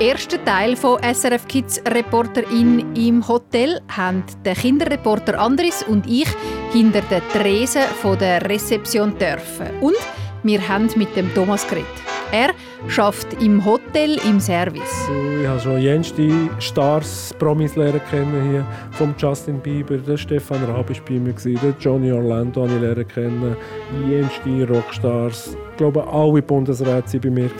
ersten Teil von SRF Kids Reporterin im Hotel haben der Kinderreporter Andris und ich hinter der Tresen von der Rezeption dürfen. Und wir haben mit dem Thomas geredet. Er schafft im Hotel im Service. Ich habe schon jenste Stars, Promis lernen kennen hier. Vom Justin Bieber, der Stefan Raab war bei mir, der Johnny Orlando habe ich lernen kennen. Jenste Rockstars. Ich glaube, alle Bundesräte waren bei mir.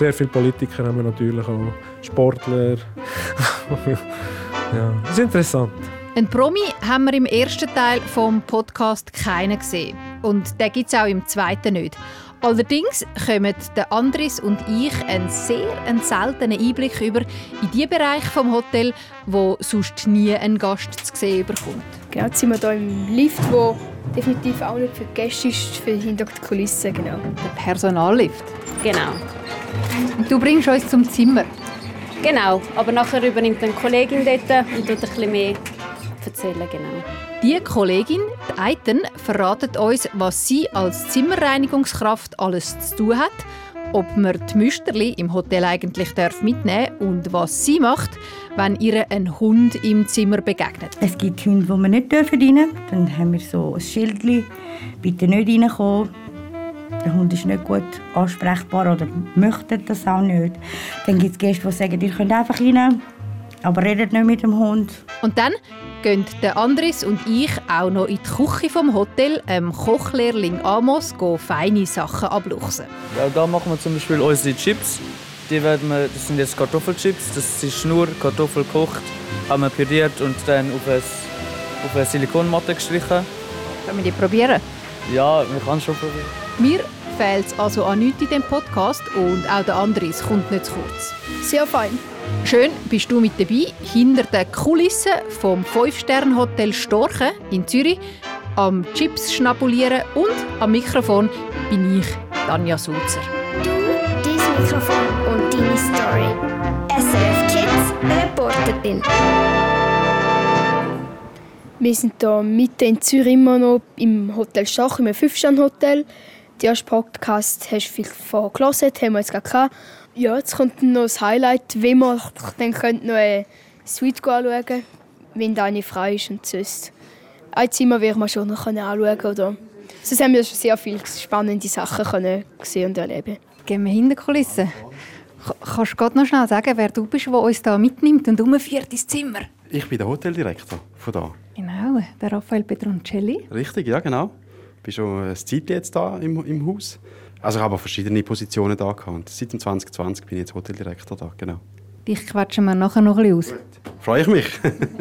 Sehr viele Politiker haben wir natürlich auch. Sportler. ja, das ist interessant. Ein Promi haben wir im ersten Teil vom Podcast keinen gesehen. Und den gibt es auch im zweiten nicht. Allerdings kommen der Andris und ich einen sehr einen seltenen Einblick über in die Bereiche vom Hotel, wo sonst nie ein Gast zu sehen bekommt. Genau, jetzt sind wir hier im Lift, wo definitiv auch nicht für die Gäste ist, für hinter die Kulissen, genau. Der Personallift. Genau. Und du bringst uns zum Zimmer. Genau, aber nachher übernimmt eine Kollegin dort und tut ein bisschen mehr erzählen, genau. Die Kollegin, die Eiten, verratet uns, was sie als Zimmerreinigungskraft alles zu tun hat, ob man die Müsterli im Hotel eigentlich mitnehmen darf und was sie macht, wenn ihr ein Hund im Zimmer begegnet. Es gibt Hunde, die wir nicht rein dürfen. Dann haben wir so ein Schild, bitte nicht reinkommen. Der Hund ist nicht gut ansprechbar oder möchte das auch nicht. Dann gibt es Gäste, die sagen, ihr könnt einfach rein, aber redet nicht mit dem Hund. Und dann gehen der Andres und ich auch noch in die Küche vom Hotel, dem Kochlehrling Amos, feine Sachen abluchsen. Ja, da machen wir zum Beispiel unsere Chips. Die werden wir, das sind jetzt Kartoffelchips. Das ist nur Kartoffel gekocht, haben wir püriert und dann auf eine, auf eine Silikonmatte gestrichen. Können wir die probieren? Ja, wir können schon probieren. Mir fehlt es also an nichts in diesem Podcast und auch der Andres kommt nicht zu kurz. Sehr fein. Schön bist du mit dabei, hinter den Kulissen vom 5-Sterne-Hotel Storchen in Zürich, am Chips schnabulieren und am Mikrofon bin ich, Tanja Sulzer. Du, dein Mikrofon und deine Story. SRF Kids Reporterin. Wir sind hier mitten in Zürich immer noch im Hotel Schach, im 5-Sterne-Hotel. Die erste Podcast hast du viel vorher gelesen, haben wir jetzt gerade gehabt. Ja, jetzt kommt noch das Highlight, wie man dann könnt noch eine Suite anschauen können, wenn eine frei ist und sonst. Ein Zimmer wird man schon noch anschauen oder Sonst haben wir schon sehr viele spannende Sachen können sehen und erleben. Gehen wir hinter die Kulissen. Kannst du gerade noch schnell sagen, wer du bist, der uns hier mitnimmt und umführt ins Zimmer? Ich bin der Hoteldirektor von da. Genau, der Raphael Petroncelli. Richtig, ja genau. Ich bin schon ein Zeit jetzt da im, im Haus. Also ich habe verschiedene Positionen da gehabt. Seit 2020 bin ich jetzt Hoteldirektor da, genau. Dich quatschen wir nachher noch ein bisschen aus. Freue ich mich.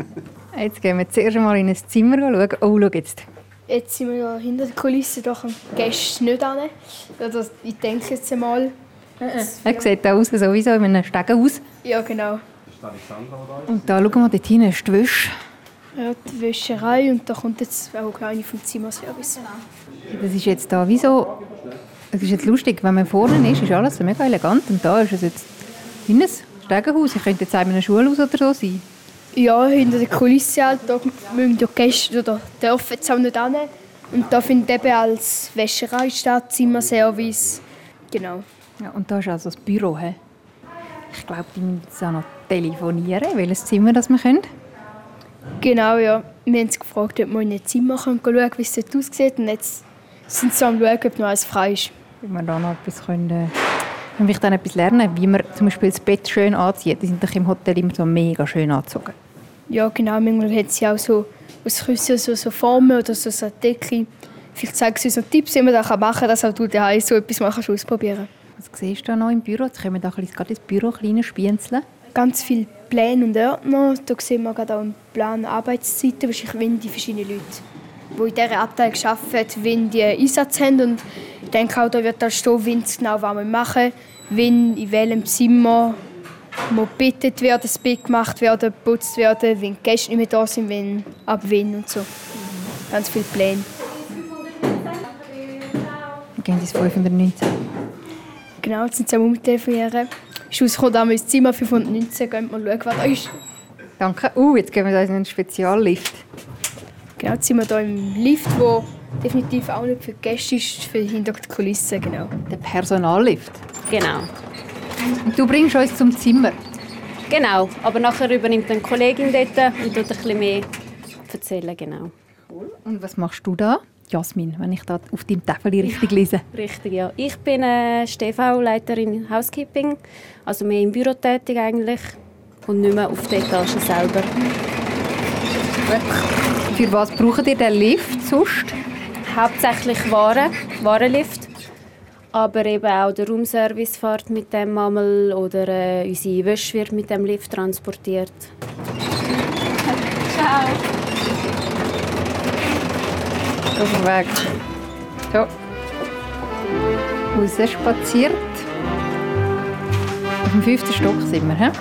jetzt gehen wir zuerst mal in ein Zimmer schauen. Oh, schau jetzt. Jetzt sind wir ja hinter der Kulisse, da kommen Gäste nicht an. Oder ich denke jetzt einmal. Er sieht da aus, sowieso in einem Stegenhaus. Ja, genau. Und da schauen wir, dort hinten ist die Wäsche. Ja, die Wäscherei und da kommt jetzt auch eine vom Zimmerservice. Das ist jetzt da wie so es ist jetzt lustig, wenn man vorne ist, ist alles mega elegant und da ist es jetzt in ein Stegenhaus. Ich könnte jetzt auch in einem Schulhaus oder so sein. Ja, hinter der Kulisse halt, da müssen die Gäste oder dürfen jetzt auch nicht hin. Und da findet eben als Wäscherei statt, Zimmerservice. Genau. Ja, und da ist also das Büro. He? Ich glaube, die müssen jetzt auch noch telefonieren, welches Zimmer das wir können. Genau, ja. Wir haben sie gefragt, ob wir in ein Zimmer schauen können, wie es dort aussieht. Und jetzt sind sie am schauen, ob noch alles frei ist wie wir da noch etwas können, äh, vielleicht dann etwas lernen, wie man zum Beispiel das Bett schön anzieht. Die sind doch im Hotel immer so mega schön angezogen. Ja, genau. Manchmal hat sie auch so aus Küssen so, so Formen oder so, so Decke. Vielleicht zeigen sie uns noch Tipps, wie man das machen kann, dass auch du daheim so etwas machen kannst, ausprobieren Was siehst du noch im Büro? Jetzt können wir da gerade ins Büro kleine spienzeln. Ganz viele Pläne und Ordner. Da sehen wir gerade auch einen Plan Arbeitszeiten, wahrscheinlich wenn die verschiedenen Leute die in dieser Abteilung arbeiten, wenn die Einsatz haben. Und ich denke auch, da wird da stehen, wenn sie genau was wir machen, wenn in welchem Zimmer muss gebettet werden, das Bett gemacht werden, geputzt werden, wenn die Gäste nicht mehr da sind, wenn, ab wann und so. Ganz viele Pläne. Wir gehen ins 519. Genau, jetzt sind sie am Telefonieren. Ist rausgekommen, da ins Zimmer 519, gehen wir schauen, was da ist. Danke. Uh, jetzt gehen wir in einen Speziallift. Genau, jetzt sind wir hier im Lift, der definitiv auch nicht für die Gäste ist, für hinter die Kulissen. Genau. Der Personallift. Genau. Und du bringst uns zum Zimmer. Genau, aber nachher übernimmt eine Kollegin dort und tut ein bisschen mehr erzählen, genau. Und was machst du da? Jasmin, wenn ich da auf deinem Tafel richtig lese. Richtig, ja. Ich bin äh, StV-Leiterin Housekeeping, also mehr im Büro tätig eigentlich und nicht mehr auf der Etage selber. Für was braucht ihr den Lift sonst? Hauptsächlich Waren, Warenlift, aber eben auch der Roomservice fährt mit dem einmal oder äh, unsere Wäsche wird mit dem Lift transportiert. Ciao. Auf dem Weg. So. Raus spaziert. Auf dem fünften Stock sind wir. He?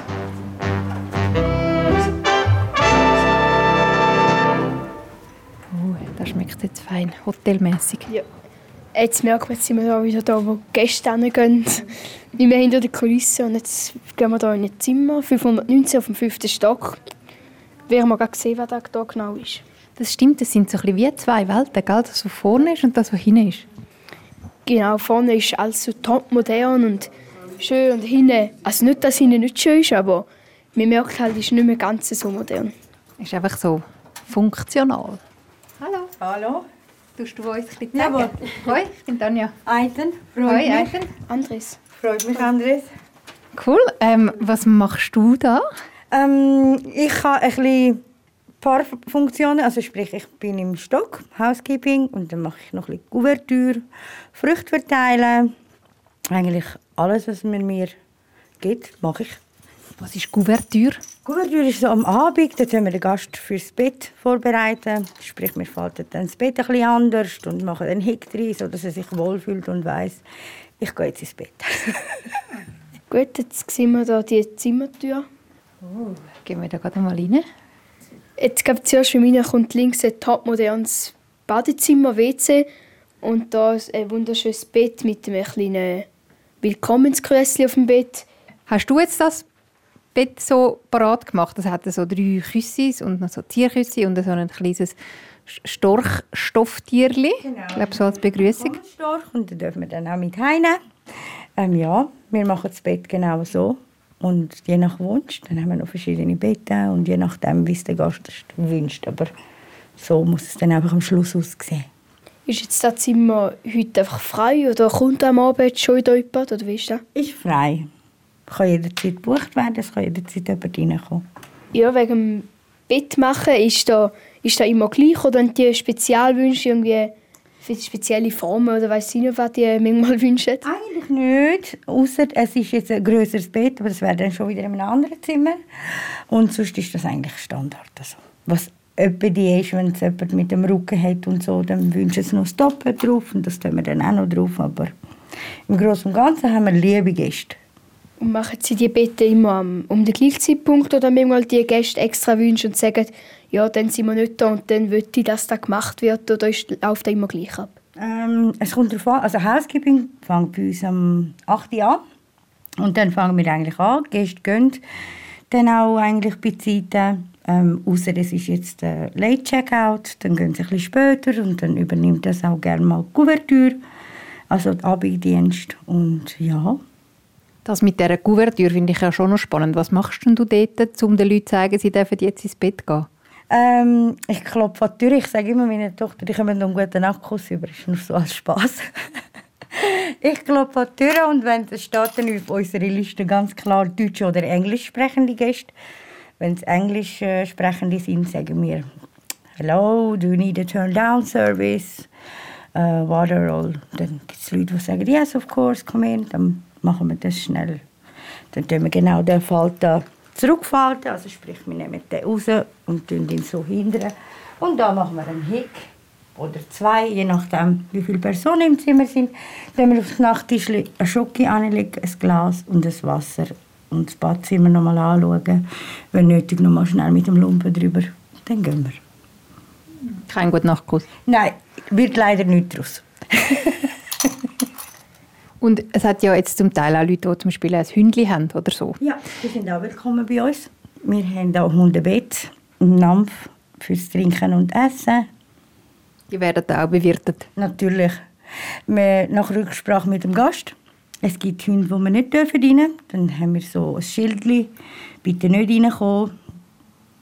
Oh, das schmeckt jetzt fein, hotelmäßig. Ja. Jetzt merkt man, jetzt sind wir da wieder da, wo Gäste hingehen. Wir haben hinter der Kulisse und jetzt gehen wir da in ein Zimmer, 519 auf dem fünften Stock. Wir haben gerade gesehen, wer da genau ist. Das stimmt, das sind so ein bisschen wie zwei Welten, gell? das, was vorne ist und das, was hinten ist. Genau, vorne ist alles so top modern und schön und hinten, also nicht, dass hinten nicht schön ist, aber man merkt halt, es ist nicht mehr ganz so modern. Ist einfach so funktional. Hallo. Hallo. Tust du uns ein bisschen Jawohl. Hoi, ich bin Tanja. Eiten. Hoi, Freut mich. Eiten. Andres. Freut mich, Andres. Cool. Ähm, was machst du da? Ähm, ich habe ein bisschen paar Funktionen, also sprich, ich bin im Stock, Housekeeping, und dann mache ich noch ein bisschen Kuvertür, Früchte verteilen. Eigentlich alles, was man mir gibt, mache ich. Was ist Kuvertür? Kuvertür ist so am Abend, dort haben wir den Gast fürs Bett vorbereiten. Sprich, wir falten dann das Bett ein bisschen anders und machen einen Hick rein, sodass er sich wohlfühlt und weiß, ich gehe jetzt ins Bett. Gut, jetzt sehen wir da die Zimmertür. Gehen wir da gerade mal rein. Jetzt glaube zuerst für mich kommt links ein topmodernes Badezimmer, WC und da ist ein wunderschönes Bett mit einem kleinen Willkommenskrösschen auf dem Bett. Hast du jetzt das Bett so parat gemacht? Es hatte so drei Küssis und noch so Tierküssi und so ein kleines Storchstofftierli. Genau. Ich glaube, so als Begrüßung. Storch und dann dürfen wir dann auch mit heine. Ähm, ja, wir machen das Bett genau so. Und je nach Wunsch, dann haben wir noch verschiedene Betten und je nachdem, wie es der Gast das wünscht. Aber so muss es dann einfach am Schluss aussehen. Ist jetzt das Zimmer heute einfach frei oder kommt am Abend schon wieder jemand? Oder wie ist das? Ist frei. Kann jederzeit gebucht werden, es kann jederzeit jemand reinkommen. Ja, wegen dem Bett machen, ist da, ist da immer gleich oder haben die Spezialwünsche irgendwie für spezielle Formen oder weiss ich nicht, was die manchmal wünschen? Eigentlich nicht, außer es ist jetzt ein grösseres Bett, aber das wäre dann schon wieder in einem anderen Zimmer. Und sonst ist das eigentlich Standard. Also, was etwa die ist, wenn es jemand mit dem Rücken hat und so, dann wünschen sie noch das Doppel drauf und das tun wir dann auch noch drauf. Aber im Großen und Ganzen haben wir liebe Gäste. Und machen sie die Betten immer um den gleichen Zeitpunkt oder manchmal die Gäste extra wünschen und sagen, ja, dann sind wir nicht da und dann will ich, dass das gemacht wird oder ist, läuft das immer gleich ab? Ähm, es kommt darauf an, also Housekeeping fängt bei uns am 8. Uhr an. Und dann fangen wir eigentlich an. Die Gäste gehen dann auch eigentlich bei Zeiten. Ähm, außer es ist jetzt der Late Checkout, dann gehen sie ein bisschen später und dann übernimmt das auch gerne mal die Kuvertür, also der Abenddienst. Und ja, Das mit dieser Kuvertür finde ich ja schon noch spannend. Was machst denn du dort, um den Leuten zu sagen, sie dürfen jetzt ins Bett gehen? Ähm, ich klopfe an die Tür. Ich sage immer meiner Tochter, ich komme noch einen guten Nachtkuss über. Das ist nur so als Spass. ich klopfe an die Tür und wenn es steht dann auf unserer Liste ganz klar deutsch oder englisch sprechende Gäste. Wenn es englisch äh, sprechende sind, sagen wir «Hello, do you need a turn-down service?» uh, «Water all?» Dann gibt es Leute, die sagen «Yes, of course, come in». Dann machen wir das schnell. Dann tun wir genau den Falter zurückfalten, also sprich, wir nehmen den raus und ihn so hindern. Und da machen wir einen Hick oder zwei, je nachdem, wie viele Personen im Zimmer sind. Dann wir aufs Nachttisch eine Schoki anlegen, ein Glas und ein Wasser und das Badzimmer noch mal anschauen. Wenn nötig, noch mal schnell mit dem Lumpen drüber. Dann gehen wir. Kein guter Nachtkuss. Nein, wird leider nicht daraus. Und es hat ja jetzt zum Teil auch Leute, die zum Beispiel ein Hündchen haben oder so. Ja, die sind auch willkommen bei uns. Wir haben auch Hundebett, einen Nampf fürs Trinken und Essen. Die werden auch bewirtet. Natürlich. Wir, nach Rücksprache mit dem Gast Es gibt Hunde, die wir nicht rein dürfen. Dann haben wir so ein Schild, bitte nicht reinkommen.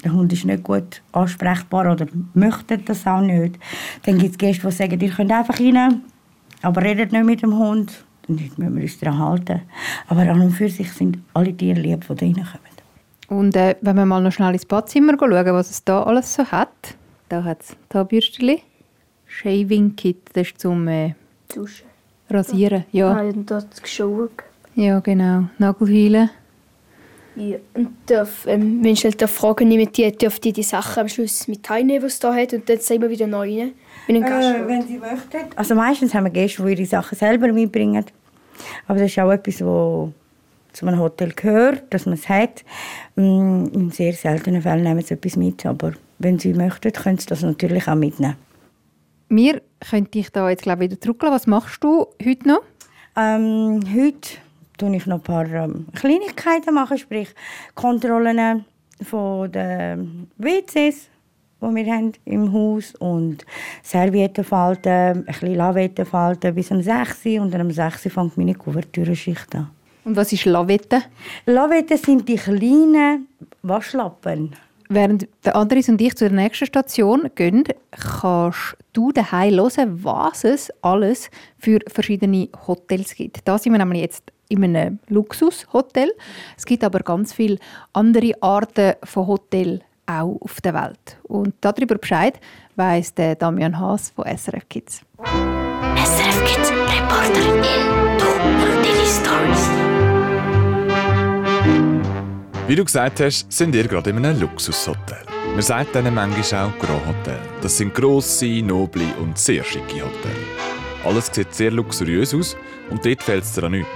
Der Hund ist nicht gut ansprechbar oder möchte das auch nicht. Dann gibt es Gäste, die sagen, ihr könnt einfach rein, aber redet nicht mit dem Hund. Dann müssen wir uns daran halten. Aber an und für sich sind alle Tiere lieb, die da reinkommen. Und äh, wenn wir mal noch schnell ins Badzimmer schauen, was es da alles so hat. Da hat es Zahnbürstchen, Shaving Kit, das ist zum äh, Duschen. Rasieren. Ja. Ah, und dort geschaut. ja, genau. Nagelfeilen. Ja. Und darf, ähm, wenn ich halt da Fragen nehme, die dürfen die die Sachen am Schluss mit teilnehmen, die es da hat, und dann sind wir wieder neu rein. Äh, wenn Sie möchten. Also meistens haben wir Gäste, die ihre Sachen selber mitbringen. Aber das ist auch etwas, was zu einem Hotel gehört, dass man es hat. Mm, In sehr seltenen Fällen nehmen sie etwas mit. Aber wenn Sie möchten, können Sie das natürlich auch mitnehmen. Wir können dich da jetzt glaube ich, wieder zurücklassen. Was machst du heute noch? Ähm, heute tue ich noch ein paar ähm, Kleinigkeiten machen, sprich Kontrollen von den WCs, die wir haben im Haus und Servietten falten, ein bisschen Lavetten falten bis um 6 Uhr und dann um 6 Uhr fängt meine Kuvertürenschicht an. Und was ist Lavette? Lavetten sind die kleinen Waschlappen. Während der Andres und ich zur nächsten Station gehen, kannst du daheim hören, was es alles für verschiedene Hotels gibt. Da sind wir nämlich jetzt in einem Luxushotel. Es gibt aber ganz viele andere Arten von Hotel auch auf der Welt. Und darüber Bescheid weiss der Damian Haas von SRF Kids. SRF Kids Reporter in Du und deine Stories. Wie du gesagt hast, sind ihr gerade in einem Luxushotel. Man sagt ihnen manchmal auch Grand Hotel. Das sind grosse, noble und sehr schicke Hotels. Alles sieht sehr luxuriös aus und dort fehlt es dir an nichts,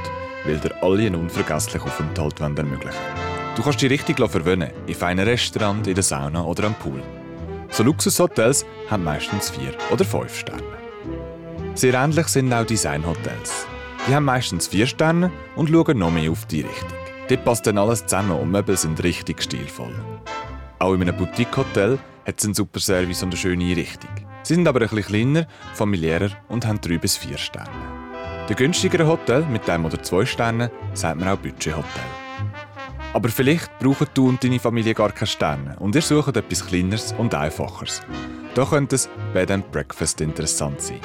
weil dir alle einen unvergesslichen Aufenthalt wollen ermöglichen Du kannst dich richtig verwöhnen, in feinen Restaurant, in der Sauna oder am Pool. So Luxushotels haben meistens vier oder fünf Sterne. Sehr ähnlich sind auch Designhotels. Die haben meistens vier Sterne und schauen noch mehr auf die Richtung. Dort passt dann alles zusammen und Möbel sind richtig stilvoll. Auch in einem Boutique-Hotel hat es einen super Service und eine schöne Einrichtung. Sie sind aber bisschen kleiner, familiärer und haben drei bis vier Sterne. Der günstigere Hotel mit einem oder zwei Sternen sagt man auch Budgethotel. Aber vielleicht brauchen du und deine Familie gar keine Sterne und ihr sucht etwas Kleineres und Einfacheres. Da könnte es Bed and Breakfast interessant sein.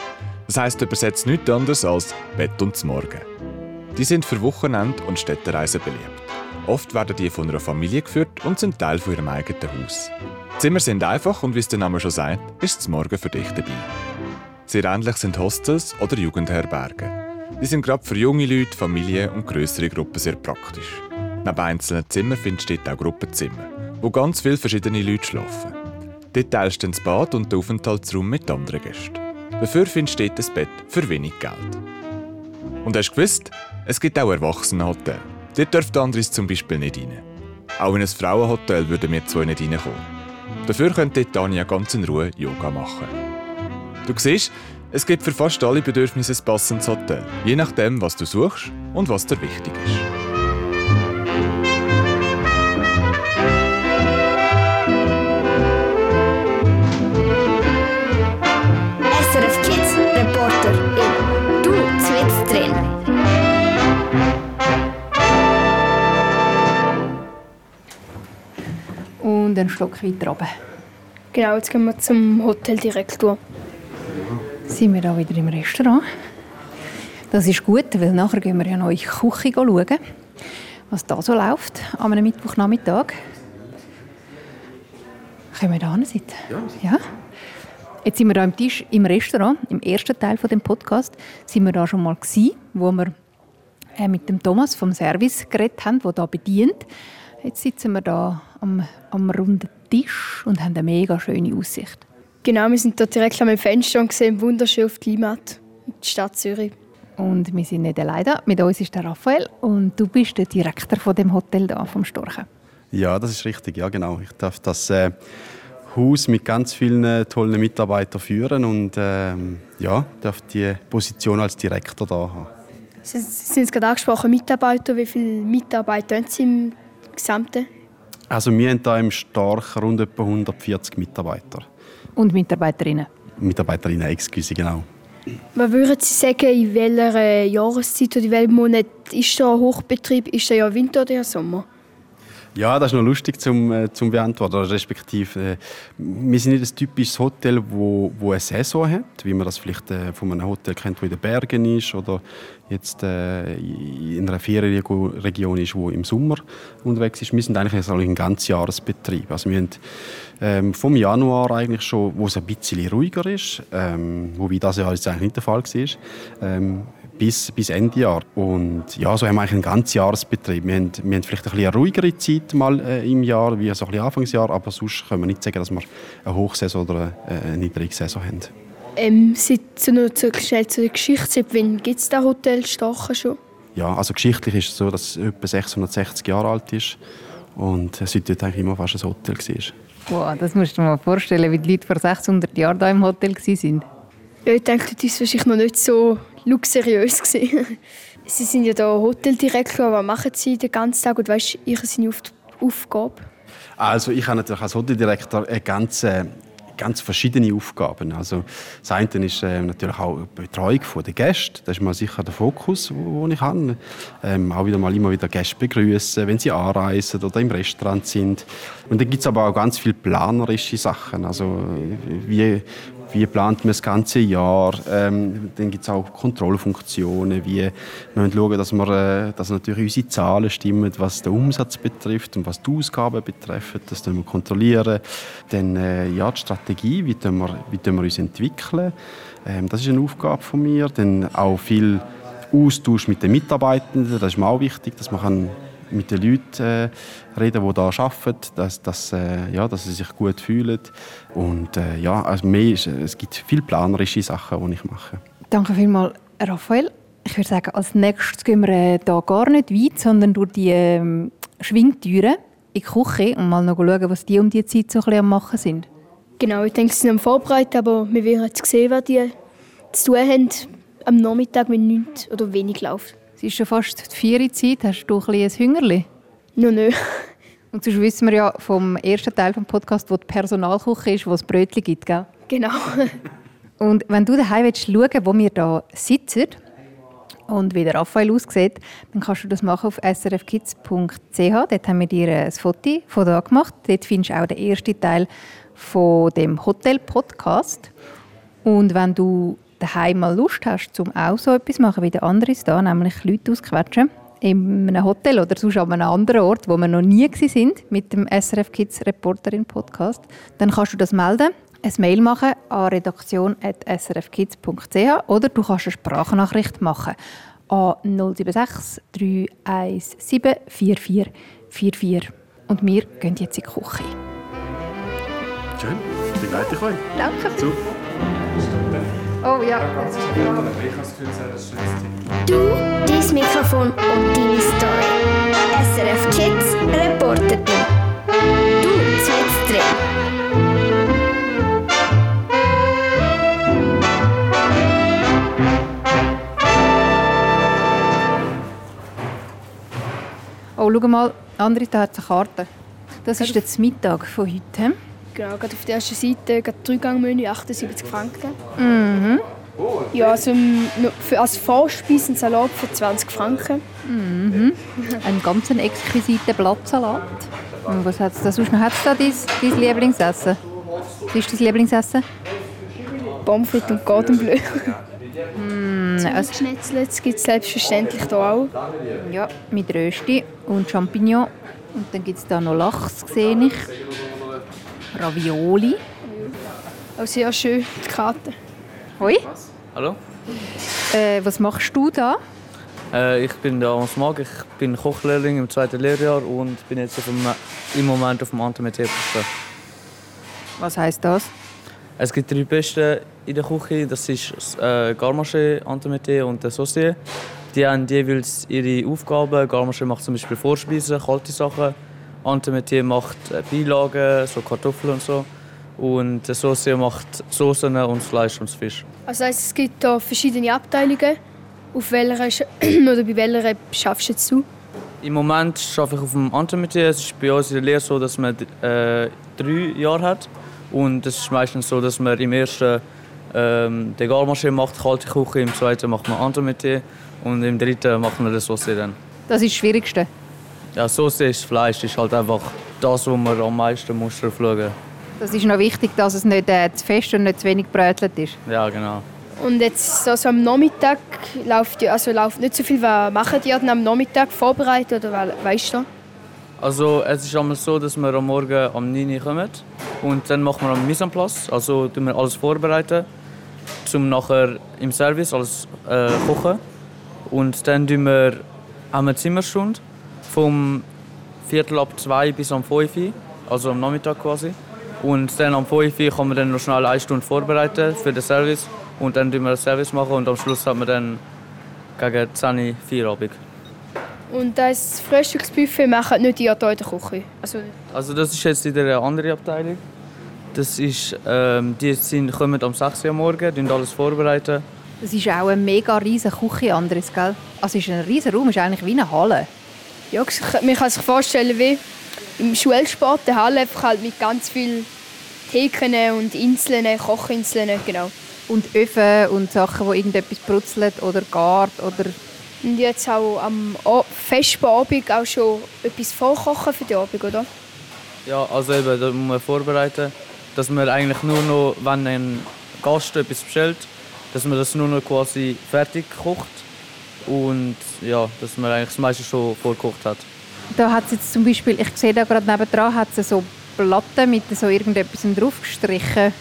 Das heisst übersetzt nichts anderes als Bett und Morgen. Die sind für Wochenend- und Städtereisen beliebt. Oft werden die von einer Familie geführt und sind Teil von ihrem eigenen Haus. Die Zimmer sind einfach und wie es der Name schon sagt, ist das Morgen für dich dabei. Sehr ähnlich sind Hostels oder Jugendherbergen. Die sind gerade für junge Leute, Familien und größere Gruppen sehr praktisch. Neben einzelnen Zimmern findest du dort auch Gruppenzimmer, wo ganz viele verschiedene Leute schlafen. Dort teilst du das Bad und den Aufenthaltsraum mit anderen Gästen. Dafür findest du dort ein Bett für wenig Geld. Und hast du gewusst, es gibt auch Erwachsenenhotels. Dort dürfte Andres zum Beispiel nicht rein. Auch in ein Frauenhotel würden wir zwei nicht reinkommen. Dafür könnte Tanja ganz in Ruhe Yoga machen. Du siehst, es gibt für fast alle Bedürfnisse ein passendes Hotel, je nachdem, was du suchst und was dir wichtig ist. Einen Schluck weiter runter. Genau, jetzt gehen wir zum Hoteldirektor. Sind wir da wieder im Restaurant. Das ist gut, weil nachher gehen wir ja noch in die Küche schauen, was da so läuft an einem Mittwochnachmittag. Können wir da hinsitzen? Ja. ja. Jetzt sind wir da am Tisch im Restaurant, im ersten Teil von dem Podcast, sind wir da schon mal gewesen, wo wir äh, mit dem Thomas vom Service geredet haben, der da bedient. Jetzt sitzen wir da am, am runden Tisch und haben eine mega schöne Aussicht. Genau, wir sind dort direkt am Fenster und sehen wunderschön auf die Limmat, die Stadt Zürich. Und wir sind nicht alleine. Mit uns ist der Raphael und du bist der Direktor von dem Hotel da, vom Storchen. Ja, das ist richtig, ja genau. Ich darf das äh, Haus mit ganz vielen äh, tollen Mitarbeitern führen und ähm, ja, darf die Position als Direktor da haben. Sie Sie sind es gerade angesprochen, Mitarbeiter. Wie viele Mitarbeiter haben Sie im Gesamten? Also wir haben hier im Stark rund etwa 140 Mitarbeiter. Und Mitarbeiterinnen. Mitarbeiterinnen, excuse, genau. Was würden Sie sagen, in welcher Jahreszeit oder in welchem Monat ist da Hochbetrieb? Ist da ja Winter oder Sommer? Ja, das ist noch lustig zum, äh, zum beantworten. Respektive, äh, wir sind nicht ein typisches Hotel, wo, wo eine Saison hat, wie man das vielleicht äh, von einem Hotel kennt, wo in den Bergen ist oder jetzt in einer Ferienregion ist, wo im Sommer unterwegs ist. Wir sind eigentlich ein ganzjahresbetrieb. Also wir haben ähm, vom Januar eigentlich schon, wo es ein bisschen ruhiger ist, ähm, wobei das Jahr jetzt eigentlich nicht der Fall war, ähm, bis, bis Ende Jahr. Und ja, so haben wir eigentlich einen ganzen Jahresbetrieb. Wir haben, wir haben vielleicht ein bisschen eine ruhigere Zeit mal äh, im Jahr, wie so ein bisschen Anfangsjahr, aber sonst können wir nicht sagen, dass wir eine Hochsaison oder eine, eine Niedrigsaison haben. Ähm, seit, noch zu, schnell zur Geschichte, seit wann gibt es das Hotel Stachen schon? Ja, also geschichtlich ist es so, dass es etwa 660 Jahre alt ist und seitdem eigentlich immer fast ein Hotel war. Wow, das musst du dir mal vorstellen, wie die Leute vor 600 Jahren hier im Hotel waren. Ja, ich denke, das war wahrscheinlich noch nicht so luxuriös. Sie sind ja hier Hoteldirektor, was machen Sie den ganzen Tag und was ist Ihre Aufgabe? Also ich habe natürlich als Hoteldirektor eine ganz, äh, ganz verschiedene Aufgaben. Also das eine ist äh, natürlich auch die Betreuung der Gäste. Das ist mal sicher der Fokus, den ich habe. Ähm, auch wieder mal immer wieder Gäste begrüßen, wenn sie anreisen oder im Restaurant sind. Und dann gibt es aber auch ganz viele planerische Sachen. Also wie wie plant man das ganze Jahr. Ähm, dann gibt es auch Kontrollfunktionen, wie wir müssen schauen, dass, wir, äh, dass natürlich unsere Zahlen stimmen, was den Umsatz betrifft und was die Ausgaben betrifft. Das wir kontrollieren. Dann äh, ja, die Strategie, wie wir, wie wir uns entwickeln. Ähm, das ist eine Aufgabe von mir. Dann auch viel Austausch mit den Mitarbeitenden. Das ist mir auch wichtig, dass man kann mit den Leuten äh, reden, die hier arbeiten, dass, dass, äh, ja, dass sie sich gut fühlen. Und äh, ja, also mehr ist, es gibt viele planerische Sachen, die ich mache. Danke vielmals, Raphael. Ich würde sagen, als nächstes gehen wir äh, da gar nicht weit, sondern durch die ähm, Schwingtüren in die Küche und mal noch schauen, was die um die Zeit so ein bisschen am machen sind. Genau, ich denke, sie sind am Vorbereiten, aber wir werden jetzt sehen, was die zu tun haben am Nachmittag, wenn nichts oder wenig läuft. Es ist schon fast die vier Zeit. Hast du ein, ein Hüngerli? Noch nicht. Und sonst wissen wir ja vom ersten Teil des Podcasts, wo die Personalküche ist, wo es Brötchen gibt, gell? Genau. und wenn du daheim willst, schauen wo wir hier sitzen und wie der Raphael aussieht, dann kannst du das machen auf srfkids.ch. Dort haben wir dir ein Foto von da gemacht. Dort findest du auch den ersten Teil von dem Hotel-Podcast. Und wenn du daheim mal Lust hast, um auch so etwas zu machen wie der andere da, nämlich Leute ausquetschen, in einem Hotel oder sonst an einem anderen Ort, wo wir noch nie sind mit dem SRF Kids Reporterin Podcast, dann kannst du das melden, ein Mail machen an redaktion.srfkids.ch oder du kannst eine Sprachnachricht machen an 076 317 4444. Und wir gehen jetzt in die Küche. Schön, begleite ich euch. Danke. Zu. Oh ja. Du, dein Mikrofon und deine Story. SRF Kids Reporterin. Du, zwitzt drin. Oh, schau mal, André, da hat eine Karte. Das ist jetzt Mittag von heute. Genau, gerade auf der ersten Seite gerade Dreigangmenü, 78 Franken. Mhm. Ja, also für, als Vorspeise ein Salat für 20 Franken. Mhm. Ein ganz exquisiter Blattsalat. Und was hat's da sonst noch? Hat's da dein, dein Lieblingsessen? Was ist dein Lieblingsessen? Pommes frites und Cordon Bleu. Mm, also, Schnitzel gibt es selbstverständlich hier auch. ja, mit Rösti und Champignon. Und dann gibt es da noch Lachs, sehe ich. Ravioli. Auch sehr schön, die Karte. Hoi. Hallo? Äh, was machst du da? Äh, ich bin der Hans Mag, ich bin Kochlehrling im zweiten Lehrjahr und bin jetzt auf dem, im Moment auf dem Antimetrie. Was heißt das? Es gibt drei Beste in der Küche, das ist äh, Garmaché, Antimetrie und der Saucier. Die haben jeweils ihre Aufgaben. Garmaché macht zum Beispiel Vorspeisen, kalte Sachen. Antimetrie macht äh, Beilagen, so Kartoffeln und so. Und der Saucier macht Soßen und das Fleisch und das Fisch. Also heisst, es gibt hier verschiedene Abteilungen. Auf welcher oder bei welcher schaffst du jetzt du? Im Moment arbeite ich auf dem Antimetrie. Es ist bei uns in der Lehre so, dass man äh, drei Jahre hat. Und es ist meistens so, dass man im ersten Ähm, der Garmaschine macht kalte Küche, im zweiten macht man Entremetier und im dritten macht man das Sauce dann. Das ist das Schwierigste. Ja, Sauce ist Fleisch, ist halt einfach das, wo man am meisten muss schauen. Das ist noch wichtig, dass es nicht äh, zu fest und nicht zu wenig brötelt ist. Ja, genau. Und jetzt also am Nachmittag läuft also läuft nicht so viel. Was machen die dann am Nachmittag vorbereitet oder we- weißt du? Also es ist einmal so, dass wir am Morgen um 9 Uhr kommen und dann machen wir am Mise en place, also tun wir alles vorbereiten, zum nachher im Service alles äh, kochen und dann tun wir haben wir eine Zimmerstunde vom Viertel ab zwei bis am 5 Uhr, also am Nachmittag quasi. Und dann am 5 Uhr kann man dann noch schnell eine Stunde vorbereiten für den Service und dann tun wir den Service machen und am Schluss hat man dann gegen 10 Uhr Feierabend. Und das Frühstücksbuffet machen nicht ihr hier in der Küche. Also, Also das ist jetzt in der anderen Abteilung. Das ist, ähm, die sind, kommen am 6 Uhr am Morgen, tun alles vorbereiten. Das ist auch eine mega riesige Küche, Andres, gell? Also es ist ein riesen Raum, es ist eigentlich wie eine Halle. Ja, man kann sich vorstellen, wie im Schulsport, der Halle, einfach halt mit ganz vielen Theken und Inseln, Kochinseln, genau. Und Öfen und Sachen, wo irgendetwas brutzelt oder gart oder... Und jetzt auch am Festabend auch schon etwas vorkochen für den Abend, oder? Ja, also eben, da muss man vorbereiten, dass man eigentlich nur noch, wenn ein Gast etwas bestellt, dass man das nur noch quasi fertig kocht und ja, dass man eigentlich das meiste schon vorgekocht hat. Da hat es jetzt zum Beispiel, ich sehe da gerade nebendran, hat es so Platten mit so irgendetwas draufgestrichen.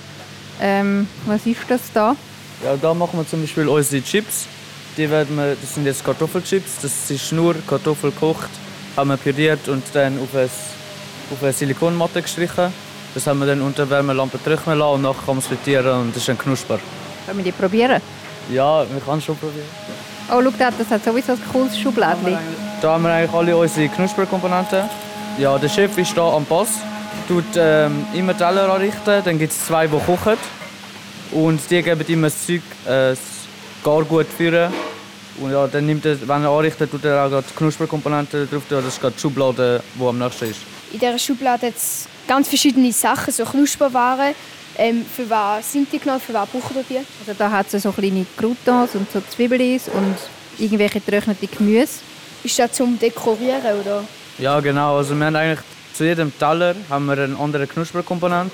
Ähm, was ist das da? Ja, da machen wir zum Beispiel unsere Chips. Die werden wir, das sind jetzt Kartoffelchips. Das ist nur Kartoffel gekocht, haben wir püriert und dann auf, ein, auf eine Silikonmatte gestrichen. Das haben wir dann unter Wärmelampe trocknen lassen und nachher kann man es frittieren und das ist dann knusper. Können wir die probieren? Ja, wir können es schon probieren. Oh, schau da, das hat sowieso ein cooles Schublädchen. Da haben wir eigentlich alle unsere Knusperkomponenten. Ja, der Chef ist hier am Pass, tut ähm, immer Teller anrichten, dann gibt es zwei, die kochen. Und die geben immer das Zeug äh, gar gut führen. Und ja, dann nimmt er, wenn er anrichtet, tut er auch die Knusperkomponenten drauf. Das ist die Schublade, die am nächsten ist. In dieser Schublade hat es ganz verschiedene Sachen, so Knusperwaren. Ähm, für was sind die genau? Für was brauchen wir die? Also da hat es so kleine Croutons und so Zwiebeln und irgendwelche getrocknete Gemüse. Ist das zum Dekorieren, oder? Ja, genau. Also wir haben eigentlich zu jedem Teller haben wir einen anderen Knusperkomponent,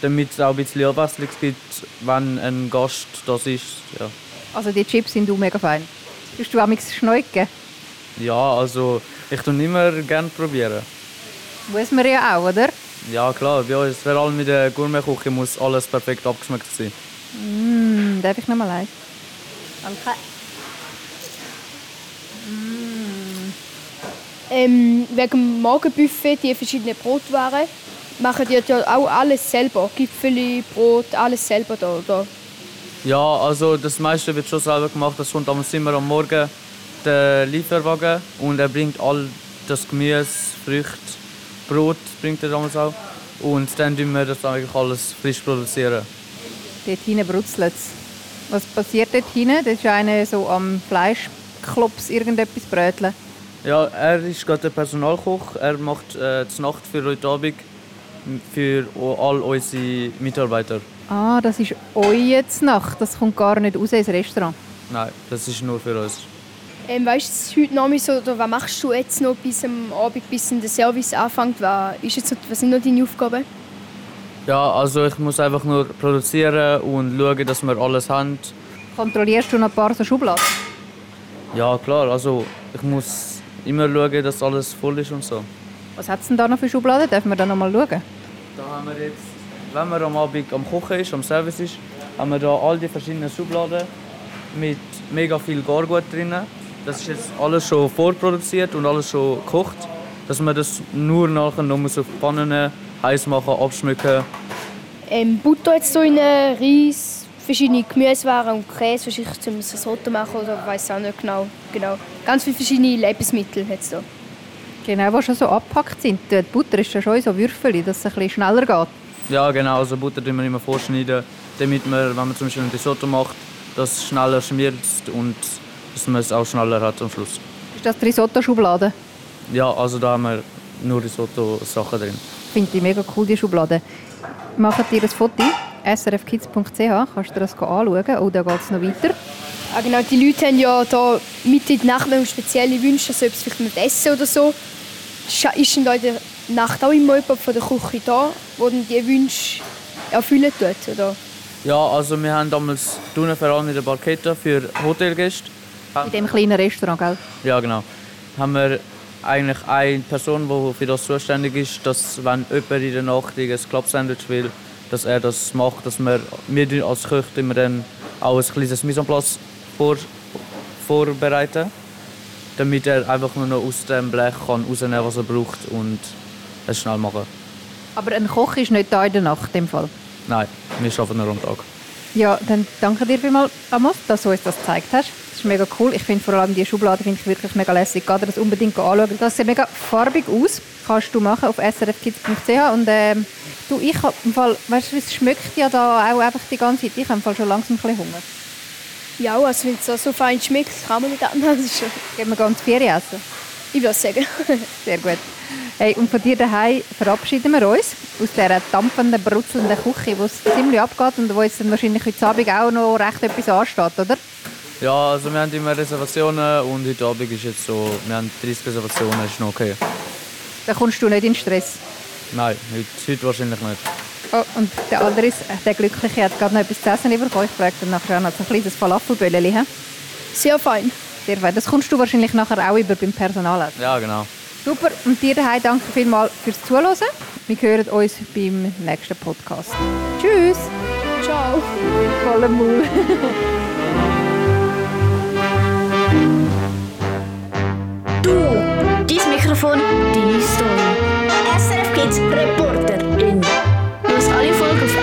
damit es auch ein bisschen Abwechslung gibt, wenn ein Gast das ist. Ja. Also die Chips sind auch mega fein. Tust du amigs schneuken? Ja, also ich tue immer gerne probieren. Muss man ja auch, oder? Ja klar, bei uns, vor allem mit der Gourmetküche muss alles perfekt abgeschmeckt sein. Mm, darf ich noch mal eins? Danke. Ähm, wegen dem Morgenbuffet, die verschiedenen Brotwaren, machen die ja auch alles selber. Gipfeli, Brot, alles selber da, oder? Ja, also das meiste wird schon selber gemacht. Das kommt am immer am Morgen der Lieferwagen und er bringt all das Gemüse, Früchte, Brot bringt er damals auch. Und dann tun wir das eigentlich alles frisch produzieren. Dort hinten brutzelt es. Was passiert dort hinten? Das ist einer so am Fleischklops irgendetwas bröteln. Ja, er ist gerade der Personalkoch. Er macht äh, die Nacht für heute Abend für all unsere Mitarbeiter. Ah, das ist eure Nacht. Das kommt gar nicht raus ins Restaurant. Nein, das ist nur für uns. Ähm, weißt du, heute Nachmittag so, oder was machst du jetzt noch bis am Abend, bis der Service anfängt? Was, ist jetzt, was sind noch deine Aufgaben? Ja, also ich muss einfach nur produzieren und schauen, dass wir alles haben. Kontrollierst du noch ein paar so Schubladen? Ja, klar, also ich muss immer schauen, dass alles voll ist und so. Was hat es denn da noch für Schubladen? Dürfen wir da noch mal schauen? Da haben wir jetzt, wenn man am Abend am Kochen ist, am Service ist, haben wir da all die verschiedenen Schubladen mit mega viel Gargut drin. Das ist jetzt alles schon vorproduziert und alles schon gekocht, dass man das nur nachher noch auf die Pfannen heiß machen, abschmücken. Ähm, Butter jetzt so in Reis, verschiedene Gemüsewaren und Käse, wahrscheinlich zum Risotto machen oder weiß auch nicht genau. genau. Ganz viele verschiedene Lebensmittel hat es da. Genau, die schon so abgepackt sind. Die Butter ist ja schon in so Würfel, dass es ein bisschen schneller geht. Ja, genau, also Butter tun wir immer vorschneiden, damit man, wenn man zum Beispiel ein Risotto macht, das schneller schmilzt und dass man es auch schneller hat am Schluss. Ist das die Risotto-Schublade? Ja, also da haben wir nur Risotto-Sachen drin. Ich finde die mega cool, die Schublade. Macht ihr ein Foto? srfkids.ch, kannst du dir das anschauen. Oh, da geht es noch weiter. Ah, genau, die Leute haben ja da mit in der Nacht spezielle Wünsche, also ob es vielleicht mit Essen oder so. Ist denn da in der Nacht auch immer jemand von der Küche da, der dann die Wünsche erfüllen tut? Oder? Ja, also wir haben damals vor allem in der Barketta für Hotelgäste. In dem kleinen Restaurant, gell? Ja, genau. Haben wir eigentlich eine Person, die für das zuständig ist, dass wenn jemand in der Nacht ein Club-Sandwich will, dass er das macht, dass wir, wir als Köche immer dann auch ein kleines Mise en place vor, vorbereiten, damit er einfach nur noch aus dem Blech kann rausnehmen was er braucht und es schnell machen. Aber ein Koch ist nicht da in der Nacht, in dem Fall. Nein, wir arbeiten nur am Tag. Ja, dann danke dir vielmals, Amos, dass du uns das gezeigt hast. Das ist mega cool. Ich finde vor allem die Schublade finde ich wirklich mega lässig. Geh dir das unbedingt anschauen. Das sieht mega farbig aus. Kannst du machen auf srfkids.ch und ähm, du, ich habe im Fall, weißt du, es schmeckt ja da auch einfach die ganze Zeit. Ich habe im Fall schon langsam ein bisschen Hunger. Ja, also wenn es so, so fein schmeckt, kann man nicht anders. Schon. Gehen wir ganz Ferien essen. Ich würde sagen. Sehr gut. Hey, und von dir daheim verabschieden wir uns aus dieser dampfenden, brutzelnden Küche, wo es ziemlich abgeht und wo jetzt dann wahrscheinlich heute Abend auch noch recht etwas ansteht, oder? Ja, also wir haben immer Reservationen und heute Abend ist jetzt so, wir haben 30 Reservationen, ist noch okay. Da kommst du nicht in Stress. Nein, heute, heute wahrscheinlich nicht. Oh, und der andere, ist, äh, der Glückliche, hat gerade noch etwas zu essen bekommen. Ich frage dann nachher noch so ein kleines Falafelböllchen. Sehr fein. Sehr fein. Das kommst du wahrscheinlich nachher auch über beim Personal. Ja, genau. Super. Und dir daheim danke vielmals fürs Zuhören. Wir hören uns beim nächsten Podcast. Tschüss. Ciao. Voller Maul. Du, dein Mikrofon, deine Story. SRF Kids Reporterin. Los alle Folgen auf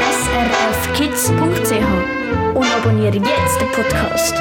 srfkids.ch und abonniere jetzt den Podcast.